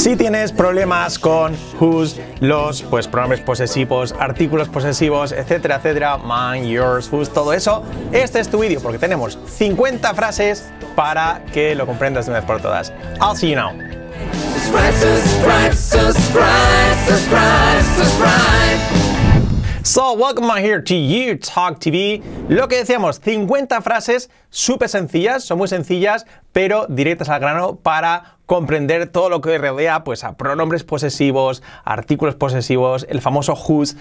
Si tienes problemas con whose, los, pues pronombres posesivos, artículos posesivos, etcétera, etcétera, mine, yours, whose, todo eso, este es tu vídeo porque tenemos 50 frases para que lo comprendas de una vez por todas. I'll see you now. So, welcome here to You Talk TV. Lo que decíamos, 50 frases súper sencillas, son muy sencillas, pero directas al grano para comprender todo lo que rodea pues, a pronombres posesivos, artículos posesivos, el famoso whose,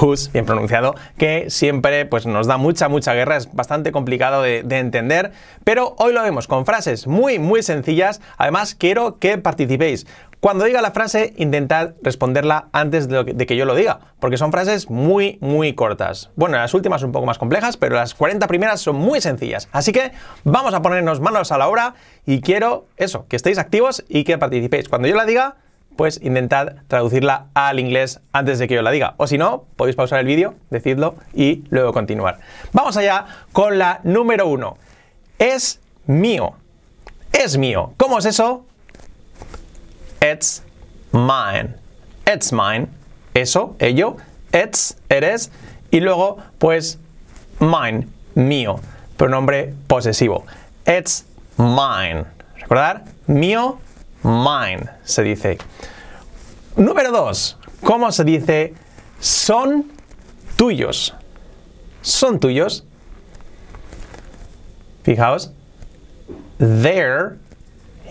whose, bien pronunciado, que siempre pues, nos da mucha, mucha guerra, es bastante complicado de, entender, pero hoy lo vemos con frases muy, muy sencillas. Además, quiero que participéis. Cuando diga la frase, intentad responderla antes de, que yo lo diga, porque son frases muy, muy cortas. Bueno, las últimas son un poco más complejas, pero las 40 primeras son muy sencillas. Así que vamos a ponernos manos a la obra y quiero eso, que estéis activos y que participéis. Cuando yo la diga, pues intentad traducirla al inglés antes de que yo la diga. O si no, podéis pausar el vídeo, decidlo y luego continuar. Vamos allá con la número uno. Es mío. Es mío. ¿Cómo es eso? It's mine. It's mine. Eso, ello. It's, eres. Y luego, pues, mine, mío. Pronombre posesivo. It's mine. ¿Recordar? Mío, mine, se dice. Número dos. ¿Cómo se dice? Son tuyos. Son tuyos. Fijaos. They're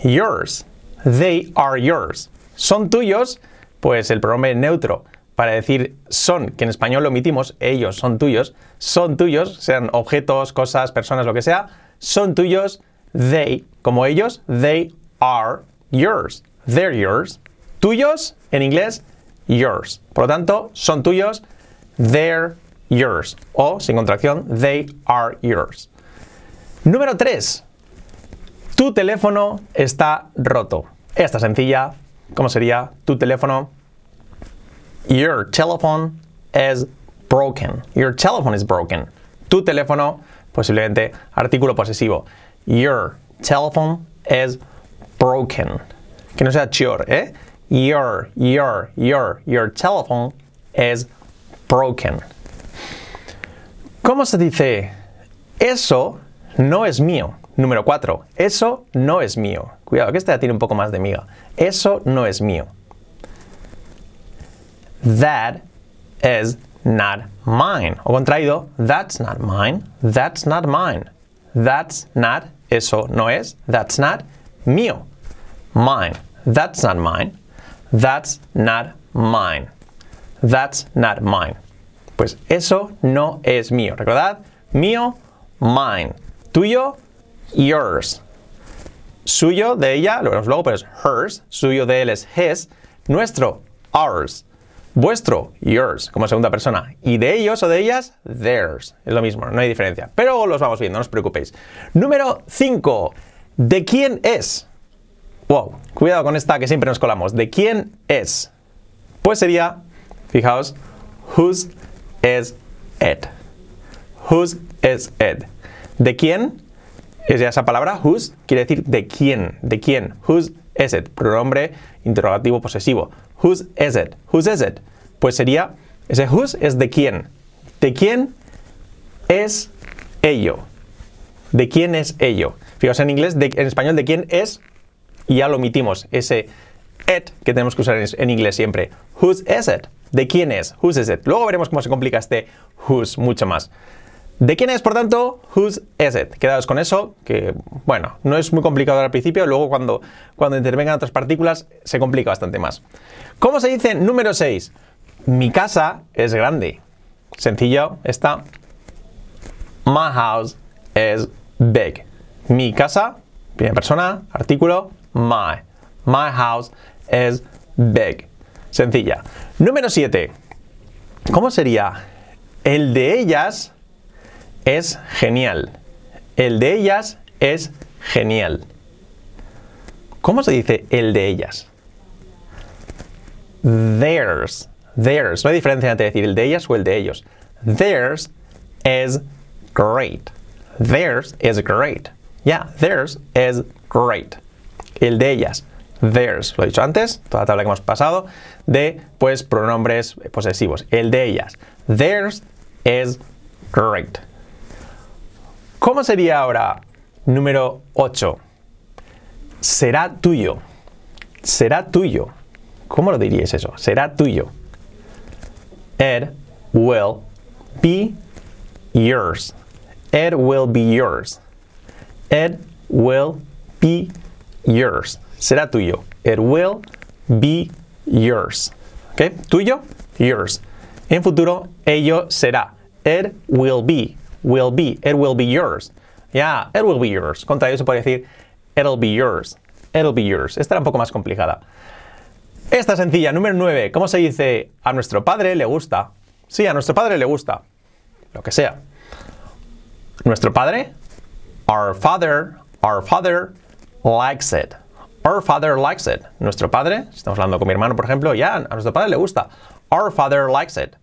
yours. They are yours. Son tuyos, pues el pronombre neutro para decir son, que en español lo omitimos, ellos son tuyos, son tuyos, sean objetos, cosas, personas, lo que sea, son tuyos, they, como ellos, they are yours. They're yours. Tuyos, en inglés, yours. Por lo tanto, son tuyos, they're yours. O, sin contracción, they are yours. Número 3. Tu teléfono está roto. Esta sencilla, ¿cómo sería? Tu teléfono. Your telephone is broken. Your telephone is broken. Tu teléfono, posiblemente artículo posesivo. Your telephone is broken. Que no sea your, ¿eh? Your, your, your, your telephone is broken. ¿Cómo se dice? Eso no es mío. Número 4. Eso no es mío. Cuidado, que esta ya tiene un poco más de miga. Eso no es mío. That is not mine. O contraído, that's not mine. That's not mine. That's not, eso no es. That's not mío. Mine. That's not mine. That's not mine. That's not mine. Pues eso no es mío. ¿Recordad? Mío, mine. Tuyo, yours. Suyo de ella, lo vemos luego, pero es hers. Suyo de él es his. Nuestro, ours. Vuestro, yours, como segunda persona. Y de ellos o de ellas, theirs. Es lo mismo, no hay diferencia. Pero los vamos viendo, no os preocupéis. Número 5. ¿De quién es? Wow, cuidado con esta que siempre nos colamos. ¿De quién es? Pues sería, fijaos, whose is it? Whose is it? ¿De quién? Es esa palabra, whose, quiere decir de quién, de quién. Whose is it? Pronombre interrogativo posesivo. Whose is it? Whose is it? Pues sería, ese whose es de quién. ¿De quién es ello? ¿De quién es ello? Fijaos en inglés, en español, ¿de quién es? Y ya lo omitimos, ese it que tenemos que usar en, en inglés siempre. Whose is it? ¿De quién es? Whose is it? Luego veremos cómo se complica este whose mucho más. ¿De quién es, por tanto? Whose is it? Quedaos con eso, que, bueno, no es muy complicado al principio, luego cuando, cuando intervengan otras partículas se complica bastante más. ¿Cómo se dice número 6? Mi casa es grande. Sencillo, está. My house is big. Mi casa, primera persona, artículo, my. My house is big. Sencilla. Número 7. ¿Cómo sería? El de ellas es genial. El de ellas es genial. ¿Cómo se dice el de ellas? Theirs. Theirs. No hay diferencia entre decir el de ellas o el de ellos. Theirs is great. Theirs is great. Yeah, theirs is great. El de ellas. theirs. Lo he dicho antes, toda la tabla que hemos pasado, de pues pronombres posesivos. El de ellas. Theirs is correct. ¿Cómo sería ahora número 8? Será tuyo. Será tuyo. ¿Cómo lo diríais eso? Será tuyo. It will be yours. It will be yours. It will be yours. Será tuyo. It will be yours. ¿Ok? Tuyo, yours. En futuro, ello será. It will be. Will be. It will be yours. Ya, it will be yours. Contra ello se puede decir it'll be yours. It'll be yours. Esta era un poco más complicada. Esta sencilla, número 9. ¿Cómo se dice? A nuestro padre le gusta. Sí, a nuestro padre le gusta. Lo que sea. Nuestro padre, our father, our father likes it. Our father likes it. Nuestro padre, si estamos hablando con mi hermano, por ejemplo, ya a nuestro padre le gusta. Our father likes it.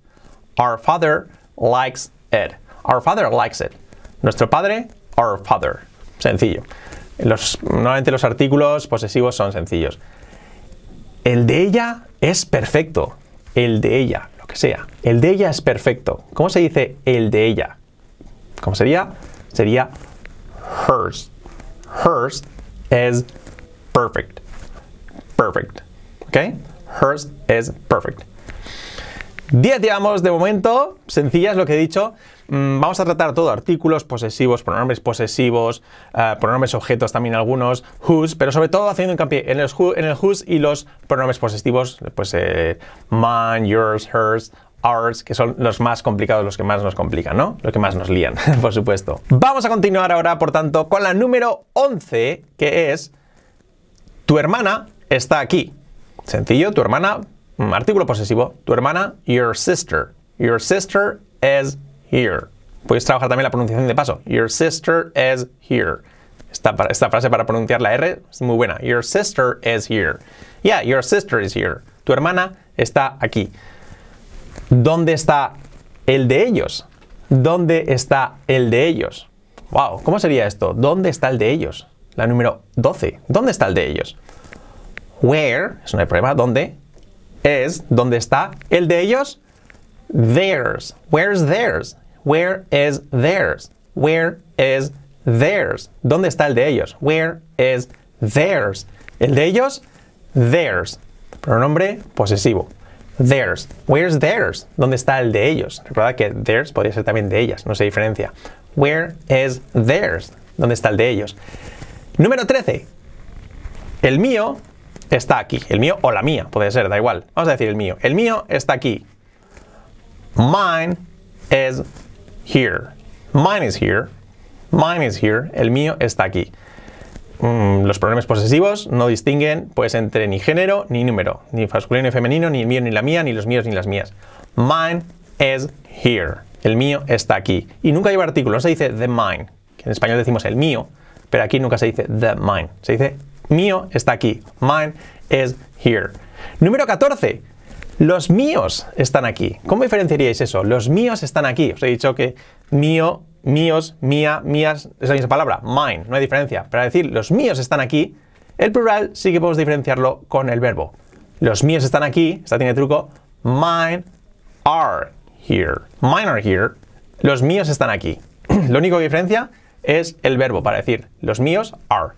Our father likes it. Our father likes it. Nuestro padre, our father. Sencillo. Los, normalmente los artículos posesivos son sencillos. El de ella es perfecto. El de ella, lo que sea. El de ella es perfecto. ¿Cómo se dice el de ella? ¿Cómo sería? Sería hers. Hers is perfect. Perfect. ¿Ok? Hers is perfect. 10 llevamos de momento, sencillas lo que he dicho. Mm, vamos a tratar todo, artículos posesivos, pronombres posesivos, uh, pronombres objetos también algunos, whose, pero sobre todo haciendo hincapié en, who, en el whose y los pronombres posesivos, pues eh, mine, yours, hers, ours, que son los más complicados, los que más nos complican, ¿no? Los que más nos lían, por supuesto. Vamos a continuar ahora, por tanto, con la número 11, que es tu hermana está aquí. Sencillo, tu hermana artículo posesivo. Tu hermana, your sister. Your sister is Puedes trabajar también la pronunciación de paso. Your sister is here. Esta, esta, frase para pronunciar la R es muy buena. Your sister is here. Yeah, your sister is here. Tu hermana está aquí. ¿Dónde está el de ellos? ¿Dónde está el de ellos? Wow, ¿cómo sería esto? ¿Dónde está el de ellos? La número 12. ¿Dónde está el de ellos? Where, eso no hay problema, ¿dónde? es ¿dónde está el de ellos? Theirs. Where's theirs? Where is theirs? Where is theirs? ¿Dónde está el de ellos? Where is theirs? El de ellos, theirs. Pronombre posesivo. Theirs. Where's theirs? ¿Dónde está el de ellos? Recuerda que theirs podría ser también de ellas, no se diferencia. Where is theirs? ¿Dónde está el de ellos? Número 13. El mío está aquí. El mío o la mía, puede ser, da igual. Vamos a decir el mío. El mío está aquí. Mine is here. Mine is here. Mine is here. El mío está aquí. Mm, los pronombres posesivos no distinguen pues entre ni género ni número, ni masculino ni femenino, ni el mío ni la mía, ni los míos ni las mías. Mine is here. El mío está aquí. Y nunca lleva artículo, no se dice the mine, en español decimos el mío, pero aquí nunca se dice the mine, se dice mío está aquí. Mine is here. Número 14. Los míos están aquí. ¿Cómo diferenciaríais eso? Los míos están aquí. Os he dicho que mío, míos, mía, mías es la misma palabra. Mine. No hay diferencia. Para decir los míos están aquí, el plural sí que podemos diferenciarlo con el verbo. Los míos están aquí. Esta tiene truco. Mine are here. Mine are here. Los míos están aquí. Lo único que diferencia es el verbo para decir los míos are.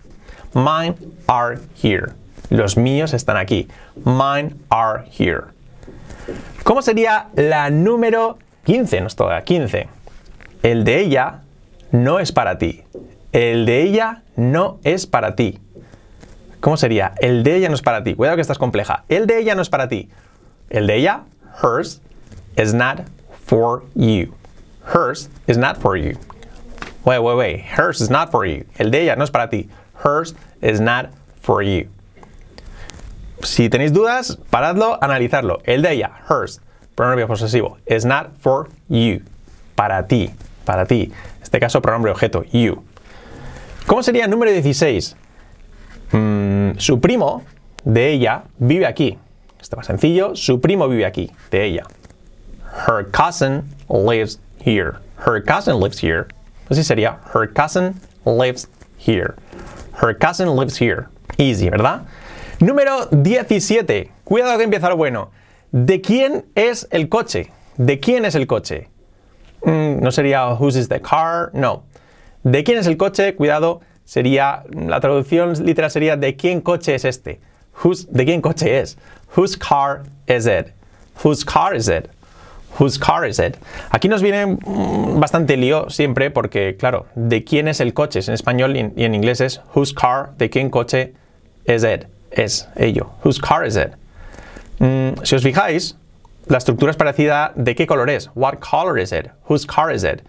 Mine are here. Los míos están aquí. Mine are here. ¿Cómo sería la número 15? Nos toca 15. El de ella no es para ti. El de ella no es para ti. ¿Cómo sería? El de ella no es para ti. Cuidado que esta es compleja. El de ella no es para ti. El de ella, hers, is not for you. Hers is not for you. Wait, wait, wait. Hers is not for you. El de ella no es para ti. Hers is not for you. Si tenéis dudas, paradlo, analizarlo. El de ella, hers, pronombre posesivo, is not for you. Para ti, para ti. En este caso, pronombre objeto, you. ¿Cómo sería el número 16? Mm, su primo de ella vive aquí. Esto más sencillo. Su primo vive aquí, de ella. Her cousin lives here. Her cousin lives here. Así sería. Her cousin lives here. Her cousin lives here. Easy, ¿verdad? Número 17. Cuidado que empieza lo bueno. ¿De quién es el coche? ¿De quién es el coche? Mm, no sería whose is the car, no. ¿De quién es el coche? Cuidado, sería la traducción literal sería ¿de quién coche es este? ¿De quién coche es? Whose car is it? Whose car is it? Whose car is it? Aquí nos viene mm, bastante lío siempre porque, claro, ¿de quién es el coche? En español y en, inglés es whose car, ¿de quién coche is it? Es ello. Whose car is it? Mm, si os fijáis, la estructura es parecida de qué color es. What color is it? Whose car is it?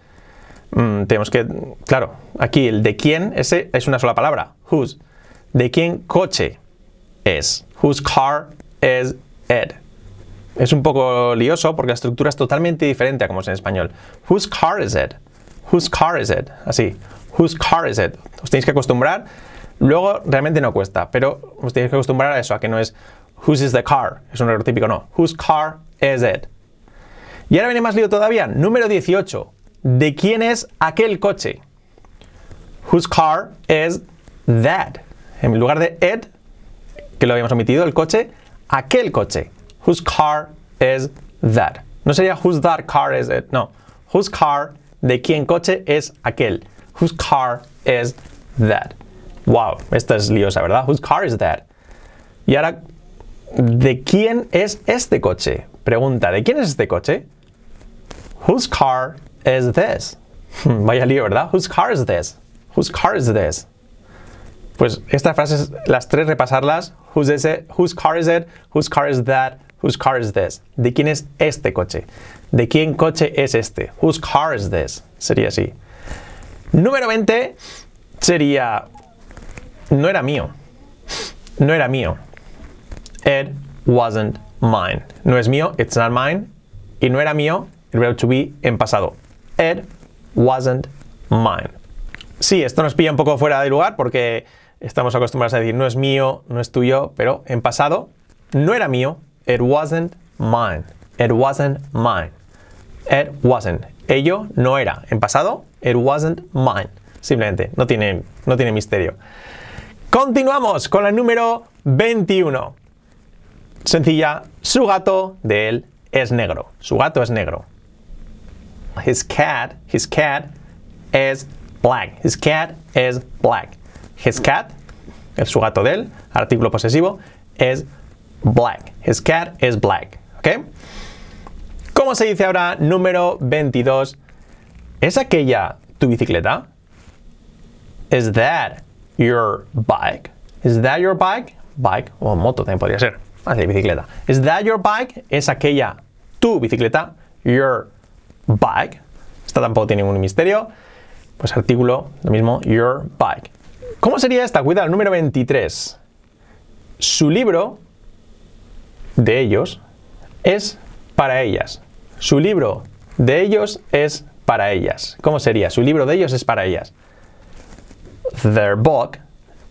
Mm, tenemos que, claro, aquí el de quién, ese es una sola palabra. Whose. ¿De quién coche es? Whose car is it? Es un poco lioso porque la estructura es totalmente diferente a como es en español. Whose car is it? Whose car is it? Así. Whose car is it? Os tenéis que acostumbrar. Luego realmente no cuesta, pero os tenéis que acostumbrar a eso, a que no es whose is the car. Es un error típico, no. Whose car is it? Y ahora viene más lío todavía. Número 18. ¿De quién es aquel coche? Whose car is that? En lugar de it, que lo habíamos omitido, el coche, aquel coche. Whose car is that? No sería whose that car is it, no. Whose car, de quién coche es aquel. Whose car is that? Wow, esta es liosa, ¿verdad? Whose car is that? Y ahora, ¿de quién es este coche? Pregunta, ¿de quién es este coche? Whose car is this? Vaya lío, ¿verdad? Whose car is this? Whose car is this? Pues estas frases, las tres repasarlas. Whose, is it? Whose car is it? Whose car is that? Whose car is this? ¿De quién es este coche? ¿De quién coche es este? Whose car is this? Sería así. Número 20 sería no era mío. No era mío. It wasn't mine. No es mío, it's not mine. Y no era mío, el verbo to be en pasado. It wasn't mine. Sí, esto nos pilla un poco fuera de lugar porque estamos acostumbrados a decir no es mío, no es tuyo, pero en pasado no era mío, it wasn't mine. It wasn't mine. It wasn't. Ello no era. En pasado, it wasn't mine. Simplemente, no tiene, no tiene misterio. Continuamos con la número 21. Sencilla, su gato de él es negro. Su gato es negro. His cat, his cat is black. His cat is black. His cat, es su gato de él, artículo posesivo, es black. His cat is black. ¿Ok? ¿Cómo se dice ahora número 22? ¿Es aquella tu bicicleta? Is that your bike? Is that your bike? Bike o moto también podría ser. Así, bicicleta. Is that your bike? ¿Es aquella tu bicicleta? Your bike. Esta tampoco tiene ningún misterio. Pues artículo, lo mismo, your bike. ¿Cómo sería esta? Cuidado, el número 23. Su libro de ellos es para ellas. Su libro de ellos es para ellas. ¿Cómo sería? Su libro de ellos es para ellas. Their book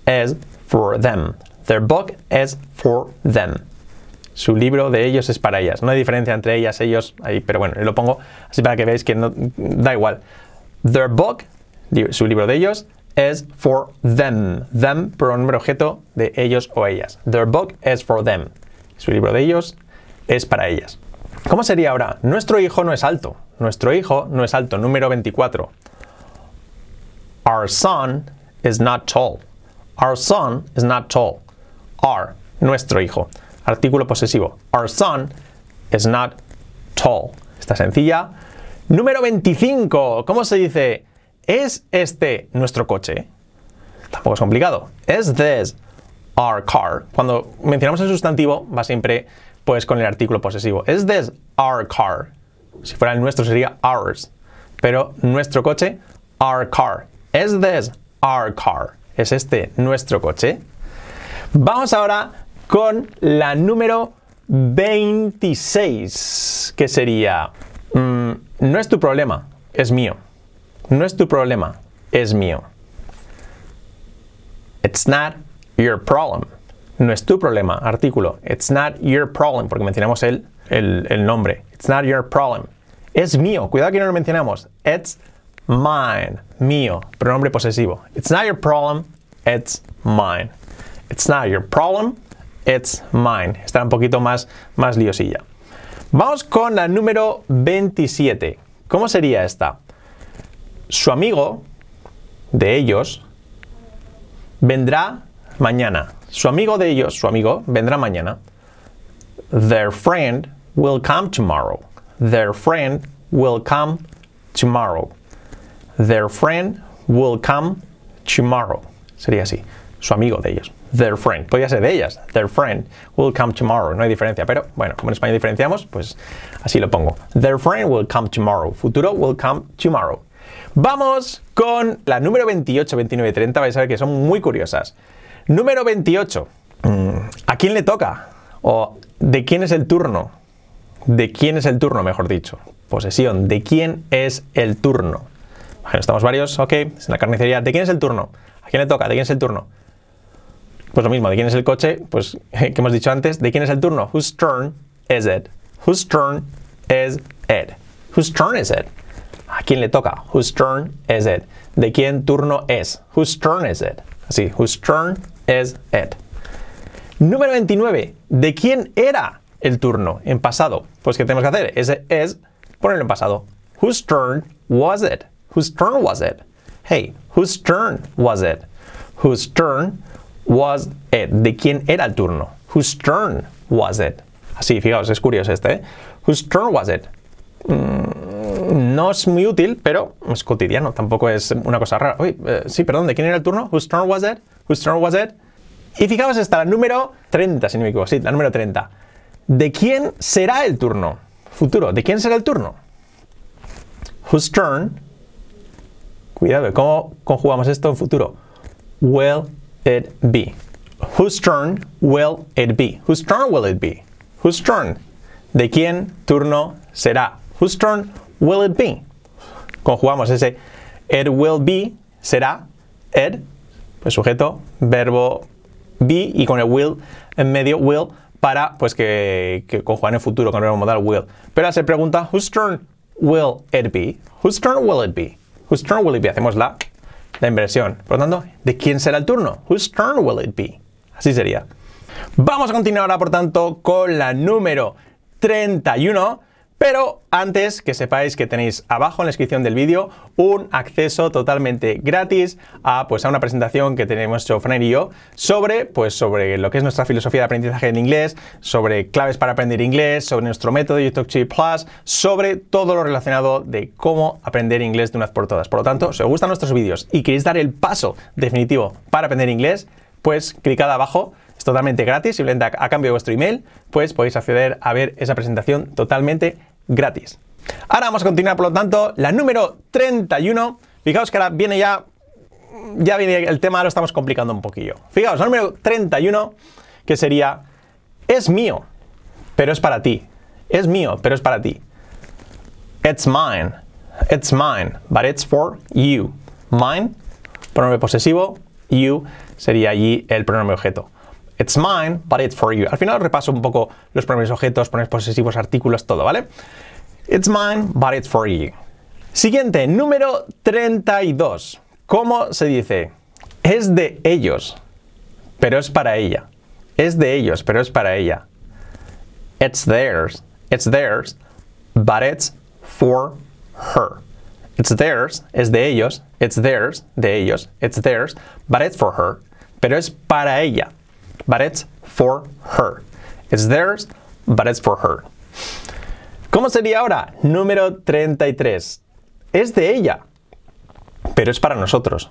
is for them. Their book is for them. Su libro de ellos es para ellas. No hay diferencia entre ellas, ellos, ahí, pero bueno, lo pongo así para que veáis que no da igual. Their book, su libro de ellos, is for them. Them, pronombre objeto de ellos o ellas. Their book is for them. Su libro de ellos es para ellas. ¿Cómo sería ahora? Nuestro hijo no es alto. Nuestro hijo no es alto. Número 24. Our son is not tall. Our son is not tall. Our, nuestro hijo. Artículo posesivo. Our son is not tall. Está sencilla. Número 25. ¿Cómo se dice? ¿Es este nuestro coche? Tampoco es complicado. ¿Es this our car? Cuando mencionamos el sustantivo va siempre pues con el artículo posesivo. ¿Es this our car? Si fuera el nuestro sería ours. Pero nuestro coche, our car. ¿Es this our car? ¿Es este nuestro coche? Vamos ahora con la número 26, que sería, mm, no es tu problema, es mío. No es tu problema, es mío. It's not your problem. No es tu problema, artículo. It's not your problem, porque mencionamos el, el, el nombre. It's not your problem. Es mío. Cuidado que no lo mencionamos. It's mine, mío, pronombre posesivo. It's not your problem, it's mine. It's not your problem, It's mine. Está un poquito más, más liosilla. Vamos con la número 27. ¿Cómo sería esta? Su amigo de ellos vendrá mañana. Su amigo de ellos, su amigo, vendrá mañana. Their friend will come tomorrow. Their friend will come tomorrow. Their friend will come tomorrow. Sería así. Su amigo de ellos. Their friend. Podría ser de ellas. Their friend will come tomorrow. No hay diferencia, pero bueno, como en español diferenciamos, pues así lo pongo. Their friend will come tomorrow. Futuro will come tomorrow. Vamos con la número 28, 29 y 30. Vais a ver que son muy curiosas. Número 28. Mm, ¿A quién le toca? O ¿de quién es el turno? ¿De quién es el turno, mejor dicho? Posesión. ¿De quién es el turno? Bueno, estamos varios, ok. En la carnicería. ¿De quién es el turno? ¿A quién le toca? ¿De quién es el turno? Pues lo mismo, ¿de quién es el coche? Pues que hemos dicho antes, ¿de quién es el turno? Whose turn is it? Whose turn is it? Whose turn is it? ¿A quién le toca? Whose turn is it? ¿De quién turno es? Whose turn is it? Así, whose turn is it? Número 29. ¿De quién era el turno en pasado? Pues ¿qué tenemos que hacer? Ese es ponerlo en pasado. Whose turn was it? Whose turn was it? Hey, whose turn was it? Whose turn was it? ¿De quién era el turno? Whose turn was it? Así, fijaos, es curioso este, ¿eh? Whose turn was it? Mm, no es muy útil, pero es cotidiano, tampoco es una cosa rara. Uy, eh, sí, perdón, ¿de quién era el turno? Whose turn was it? Whose turn was it? Y fijaos, está la número 30, si no me equivoco, sí, la número 30. ¿De quién será el turno? Futuro, ¿de quién será el turno? Whose turn? Cuidado, ¿cómo conjugamos esto en futuro? Will it be? Whose turn will it be? Whose turn will it be? Whose turn? ¿De quién turno será? Whose turn will it be? Conjugamos ese it will be, será, it, pues sujeto, verbo be y con el will en medio, will, para pues que, que conjugar en el futuro con el verbo modal will. Pero se pregunta, whose turn will it be? Whose turn will it be? Whose turn will it be? Hacemos la, la inversión. Por lo tanto, ¿de quién será el turno? Whose turn will it be? Así sería. Vamos a continuar ahora, por tanto, con la número 31. Pero antes que sepáis que tenéis abajo en la descripción del vídeo un acceso totalmente gratis a, pues, a una presentación que tenemos hecho Fran y yo sobre, pues, sobre lo que es nuestra filosofía de aprendizaje en inglés, sobre claves para aprender inglés, sobre nuestro método YouTube Plus, sobre todo lo relacionado de cómo aprender inglés de una vez por todas. Por lo tanto, si os gustan nuestros vídeos y queréis dar el paso definitivo para aprender inglés, pues clicad abajo es totalmente gratis, simplemente a, a, cambio de vuestro email, pues podéis acceder a ver esa presentación totalmente gratis. Ahora vamos a continuar, por lo tanto, la número 31. Fijaos que ahora viene ya, ya viene el tema, lo estamos complicando un poquillo. Fijaos, la número 31, que sería, es mío, pero es para ti. Es mío, pero es para ti. It's mine. It's mine, but it's for you. Mine, pronombre posesivo, you sería allí el pronombre objeto. It's mine, but it's for you. Al final repaso un poco los pronombres objetos, pronombres posesivos, artículos, todo, ¿vale? It's mine, but it's for you. Siguiente, número 32. ¿Cómo se dice? Es de ellos, pero es para ella. Es de ellos, pero es para ella. It's theirs. It's theirs, but it's for her. It's theirs, es de ellos. It's theirs, de ellos. It's theirs, but it's for her. Pero es para ella but it's for her. It's theirs, but it's for her. ¿Cómo sería ahora? Número 33. Es de ella, pero es para nosotros.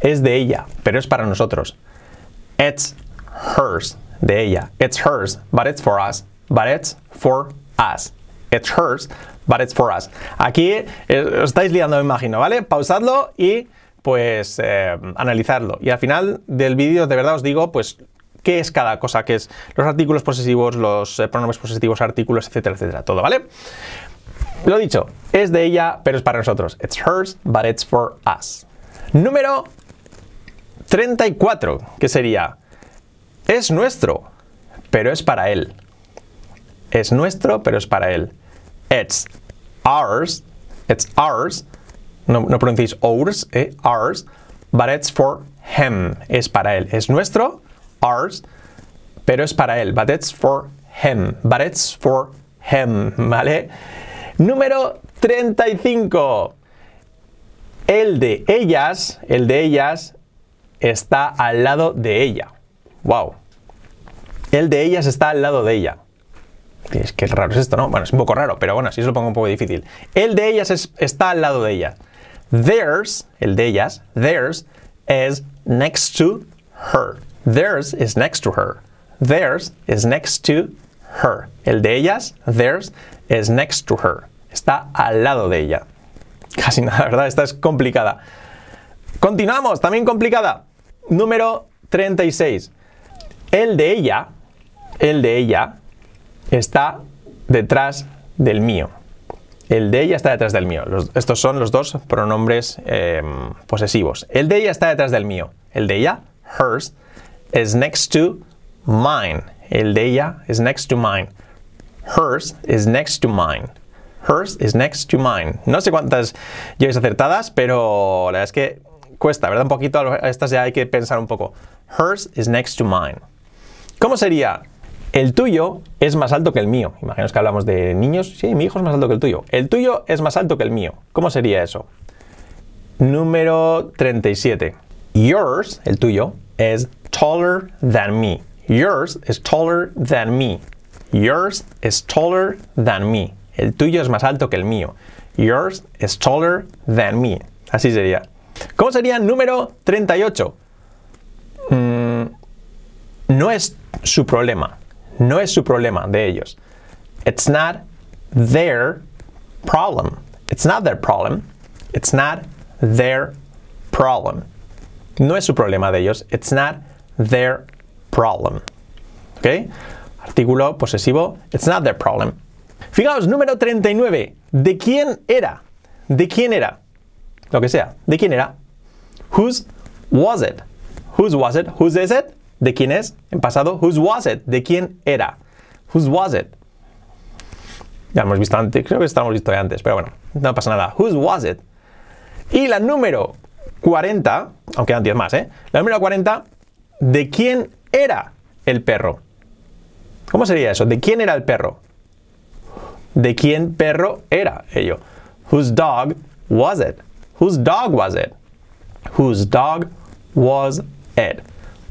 Es de ella, pero es para nosotros. It's hers, de ella. It's hers, but it's for us. But it's for us. It's hers, but it's for us. Aquí eh, os estáis liando, me imagino, ¿vale? Pausadlo y pues eh, analizarlo. Y al final del vídeo, de verdad os digo, pues qué es cada cosa, qué es los artículos posesivos, los eh, pronombres posesivos, artículos, etcétera, etcétera, todo, ¿vale? Lo dicho, es de ella, pero es para nosotros. It's hers, but it's for us. Número 34, que sería, es nuestro, pero es para él. Es nuestro, pero es para él. It's ours, it's ours, no, no pronunciéis ours, eh, ours, but it's for him, es para él. Es nuestro, ours, pero es para él. But it's for him. But it's for him, ¿vale? Número 35. El de ellas, el de ellas está al lado de ella. Wow. El de ellas está al lado de ella. Es que raro es esto, ¿no? Bueno, es un poco raro, pero bueno, así se lo pongo un poco difícil. El de ellas está al lado de ella. Theirs, el de ellas, theirs is next to her. Theirs is next to her. Theirs is next to her. El de ellas, theirs is next to her. Está al lado de ella. Casi nada, ¿verdad? Esta es complicada. Continuamos, también complicada. Número 36. El de ella, el de ella está detrás del mío. El de ella está detrás del mío. estos son los dos pronombres em, posesivos. El de ella está detrás del mío. El de ella, hers, is next to mine. El de ella is next to mine. Hers is next to mine. Hers is next to mine. No sé cuántas lleves acertadas, pero la verdad es que cuesta, ¿verdad? Un poquito, estas ya hay que pensar un poco. Hers is next to mine. ¿Cómo sería? El tuyo es más alto que el mío. Imaginaos que hablamos de niños. Sí, mi hijo es más alto que el tuyo. El tuyo es más alto que el mío. ¿Cómo sería eso? Número 37. Yours, el tuyo, is taller than me. Yours is taller than me. Yours is taller than me. El tuyo es más alto que el mío. Yours is taller than me. Así sería. ¿Cómo sería número 38? Mm, no es su problema. No es su problema de ellos. It's not their problem. It's not their problem. It's not their problem. No es su problema de ellos. It's not their problem. ¿Ok? Artículo posesivo. It's not their problem. Fijaos, número 39. ¿De quién era? ¿De quién era? Lo que sea. ¿De quién era? Whose was it? Whose was it? Whose is it? ¿De quién es? En pasado, whose was it? ¿De quién era? Whose was it? Ya lo hemos visto antes, creo que estamos visto antes, pero bueno, no pasa nada. Whose was it? Y la número 40, aunque eran 10 más, ¿eh? La número 40, ¿de quién era el perro? ¿Cómo sería eso? ¿De quién era el perro? ¿De quién perro era ello? Whose dog was it? Whose dog was it? Whose dog was it?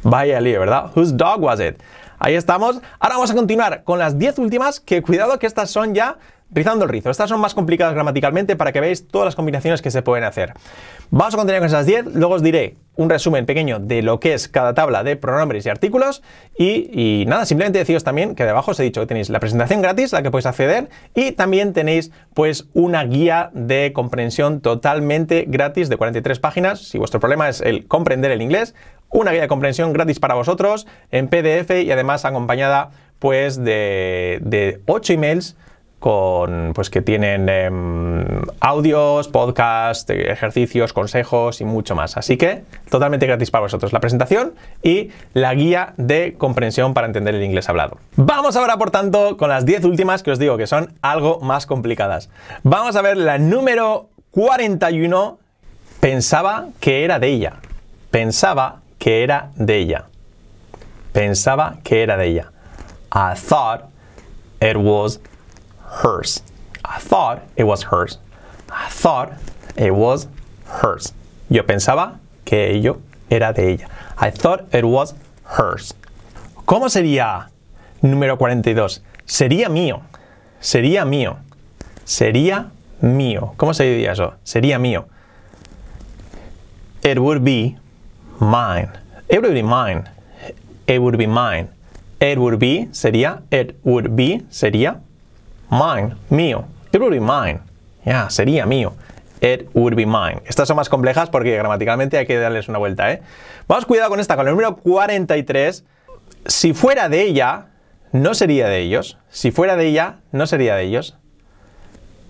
Vaya lío, ¿verdad? Whose dog was it? Ahí estamos. Ahora vamos a continuar con las 10 últimas, que cuidado que estas son ya rizando el rizo. Estas son más complicadas gramaticalmente para que veáis todas las combinaciones que se pueden hacer. Vamos a continuar con esas 10, luego os diré un resumen pequeño de lo que es cada tabla de pronombres y artículos y, nada, simplemente deciros también que debajo os he dicho que tenéis la presentación gratis la que podéis acceder y también tenéis pues una guía de comprensión totalmente gratis de 43 páginas. Si vuestro problema es el comprender el inglés, una guía de comprensión gratis para vosotros en PDF y además acompañada pues de, de 8 emails con pues que tienen em, audios, podcasts, ejercicios, consejos y mucho más. Así que totalmente gratis para vosotros la presentación y la guía de comprensión para entender el inglés hablado. Vamos ahora por tanto con las 10 últimas que os digo que son algo más complicadas. Vamos a ver la número 41. Pensaba que era de ella. Pensaba que era de ella. Pensaba que era de ella. I thought it was hers. I thought it was hers. I thought it was hers. Yo pensaba que ello era de ella. I thought it was hers. ¿Cómo sería número 42? Sería mío. Sería mío. Sería mío. ¿Cómo se diría eso? Sería mío. It would be mine. It would be mine. It would be mine. It would be sería. It would be sería. Mine. Mío. It would be mine. Ya, sería mío. It would be mine. Estas son más complejas porque gramaticalmente hay que darles una vuelta, ¿eh? Vamos cuidado con esta, con el número 43. Si fuera de ella, no sería de ellos. Si fuera de ella, no sería de ellos.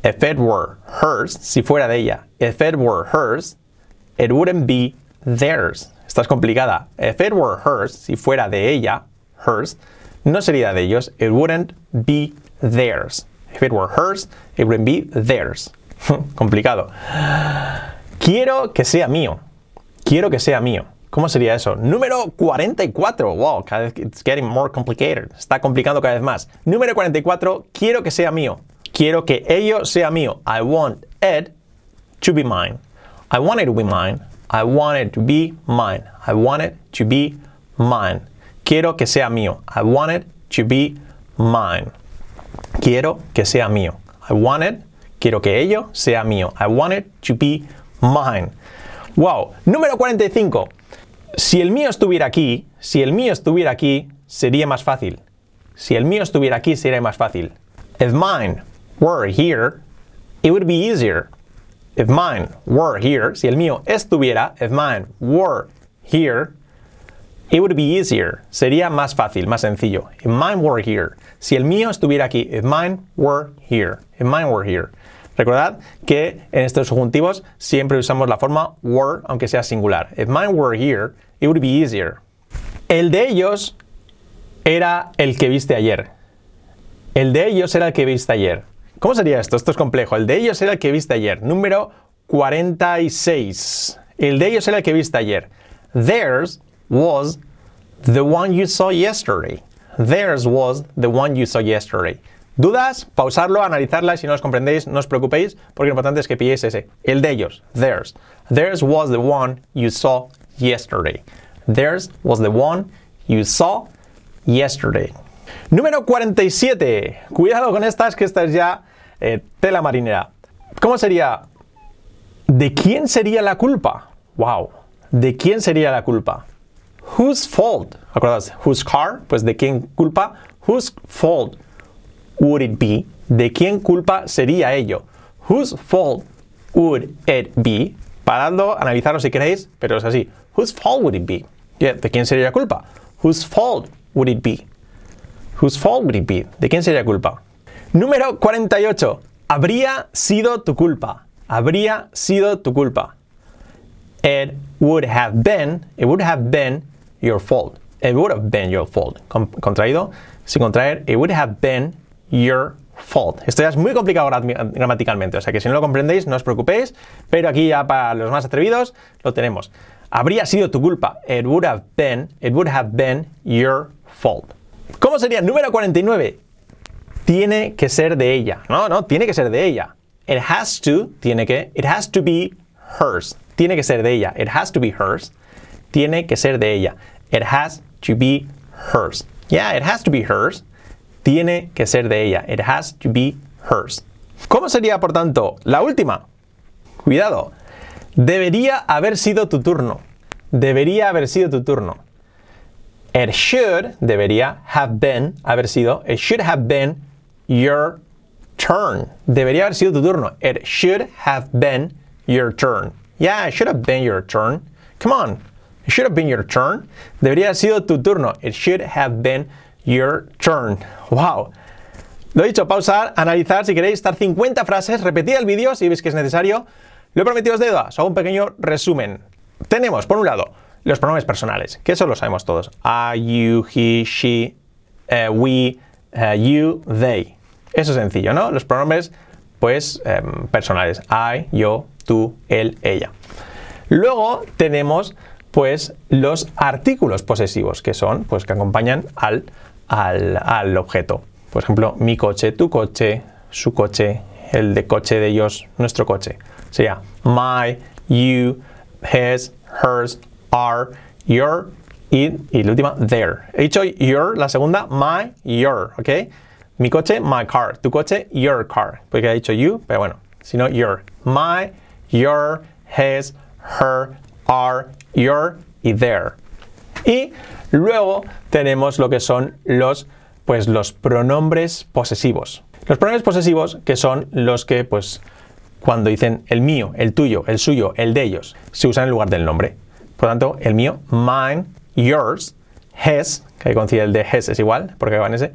If it were hers, si fuera de ella, if it were hers, it wouldn't be theirs. Esta es complicada. If it were hers, si fuera de ella, hers, no sería de ellos. It wouldn't be theirs. If it were hers, it wouldn't be theirs. Complicado. Quiero que sea mío. Quiero que sea mío. ¿Cómo sería eso? Número 44. Wow, it's getting more complicated. Está complicando cada vez más. Número 44. Quiero que sea mío. Quiero que ello sea mío. I want it to be mine. I want it to be mine. I want it to be mine. I want it to be mine. Quiero que sea mío. I want it to be mine. Quiero que sea mío. I want it. Quiero que ello sea mío. I want it to be mine. Wow. Número 45. Si el mío estuviera aquí, si el mío estuviera aquí, sería más fácil. Si el mío estuviera aquí, sería más fácil. If mine were here, it would be easier. If mine were here, si el mío estuviera, if mine were here, it would be easier. Sería más fácil, más sencillo. If mine were here. Si el mío estuviera aquí, if mine were here. If mine were here. Recordad que en estos subjuntivos siempre usamos la forma were, aunque sea singular. If mine were here, it would be easier. El de ellos era el que viste ayer. El de ellos era el que viste ayer. ¿Cómo sería esto? Esto es complejo. El de ellos era el que viste ayer. Número 46. El de ellos era el que viste ayer. Theirs was the one you saw yesterday. Theirs was the one you saw yesterday. ¿Dudas? Pausarlo, analizarla si no os comprendéis, no os preocupéis, porque lo importante es que pilléis ese. El de ellos. Theirs. Theirs was the one you saw yesterday. Theirs was the one you saw yesterday. Número 47. Cuidado con estas, que esta es ya eh, tela marinera. ¿Cómo sería? ¿De quién sería la culpa? Wow. ¿De quién sería la culpa? Whose fault? ¿Acordáis? Whose car? Pues de quién culpa? Whose fault would it be? ¿De quién culpa sería ello? Whose fault would it be? Paradlo, analizarlo si queréis, pero es así. Whose fault would it be? ¿De quién sería culpa? Whose fault would it be? Whose fault would it be? ¿De quién sería culpa? Número 48. Habría sido tu culpa. Habría sido tu culpa. It would have been, it would have been your fault. It would have been your fault. Con- contraído, sin contraer, it would have been your fault. Esto ya es muy complicado gra- gramaticalmente, o sea que si no lo comprendéis, no os preocupéis, pero aquí ya para los más atrevidos lo tenemos. Habría sido tu culpa. It would have been, it would have been your fault. ¿Cómo sería? Número 49. Tiene que ser de ella. No, no, tiene que ser de ella. It has to, tiene que, it has to be hers. Tiene que ser de ella. It has to be hers. Tiene que ser de ella. It has to be hers. Yeah, it has to be hers. Tiene que ser de ella. It has to be hers. ¿Cómo sería, por tanto, la última? Cuidado. Debería haber sido tu turno. Debería haber sido tu turno. It should, debería, have been, haber sido. It should have been your turn. Debería haber sido tu turno. It should have been your turn. Yeah, it should have been your turn. Come on. Should have been your turn. Debería haber sido tu turno. It should have been your turn. Wow. Lo dicho, pausar, analizar si queréis estar 50 frases, repetid el vídeo si veis que es necesario. Lo he prometido os deuda, hago un pequeño resumen. Tenemos, por un lado, los pronombres personales, que eso lo sabemos todos. I, you, he, she, eh, we, eh, you, they. Eso es sencillo, ¿no? Los pronombres, pues, em, personales. I, yo, tú, él, ella. Luego tenemos, pues, los artículos posesivos, que son, pues, que acompañan al, al, al objeto. Por ejemplo, mi coche, tu coche, su coche, el de coche de ellos, nuestro coche. Sería my, you, his, hers, our, your y, y la última their. He dicho your, la segunda my, your, ¿ok? Mi coche, my car. Tu coche, your car. Porque ha dicho you, pero bueno, si no your. My, your, his, her, our, your y their. Y luego tenemos lo que son los, pues, los pronombres posesivos. Los pronombres posesivos que son los que, pues, cuando dicen el mío, el tuyo, el suyo, el de ellos, se usan en lugar del nombre. Por lo tanto, el mío, mine, yours, his, que ahí coincide el de his es igual, porque va en ese,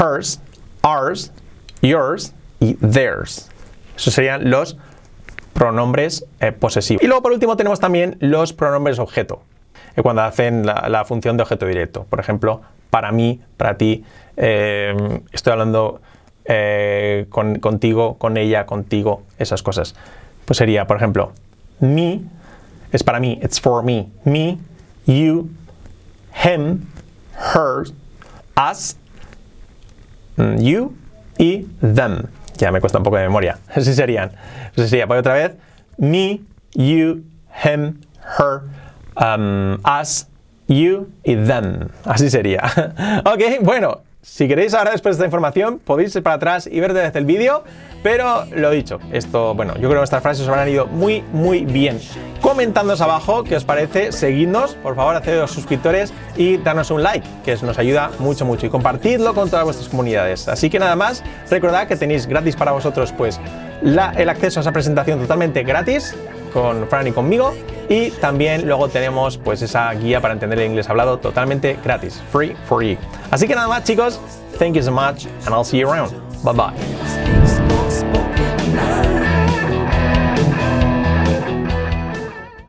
hers, ours, yours y theirs. Esos serían los pronombres eh, posesivos. Y luego por último tenemos también los pronombres objeto, eh, cuando hacen la, función de objeto directo. Por ejemplo, para mí, para ti, eh, estoy hablando con- contigo, con ella, contigo, esas cosas. Pues sería, por ejemplo, mi, es para mí, it's for me. Me, you, him, her, us, mm, you y them. Ya me cuesta un poco de memoria. Así serían. Así sería. Voy otra vez. Me, you, him, her, um, us, you y them. Así sería. ok, bueno, si queréis ahora después de esta información, podéis ir para atrás y ver desde el vídeo, pero lo dicho, esto, bueno, yo creo que estas frases os habrán ido muy, muy bien. Comentadnos abajo qué os parece, seguidnos, por favor, los suscriptores y danos un like, que nos ayuda mucho, mucho, y compartidlo con todas vuestras comunidades. Así que nada más, recordad que tenéis gratis para vosotros, pues, el acceso a esa presentación totalmente gratis con Fran y conmigo y también luego tenemos pues esa guía para entender el inglés hablado totalmente gratis, free for you. Así que nada más chicos, thank you so much and I'll see you around. Bye bye.